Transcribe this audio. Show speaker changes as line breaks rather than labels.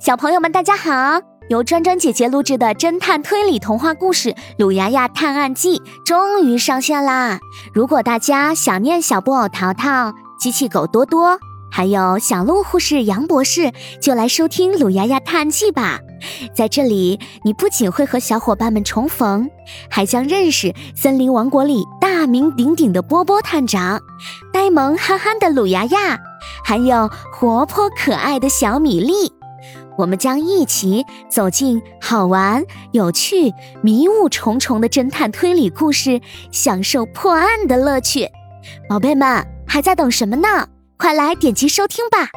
小朋友们，大家好！由专专姐姐录制的侦探推理童话故事《鲁牙牙探案记》终于上线啦！如果大家想念小布偶淘淘、机器狗多多，还有小鹿护士杨博士，就来收听《鲁牙牙探案记》吧。在这里，你不仅会和小伙伴们重逢，还将认识森林王国里大名鼎鼎的波波探长、呆萌憨憨的鲁牙牙，还有活泼可爱的小米粒。我们将一起走进好玩、有趣、迷雾重重的侦探推理故事，享受破案的乐趣。宝贝们，还在等什么呢？快来点击收听吧！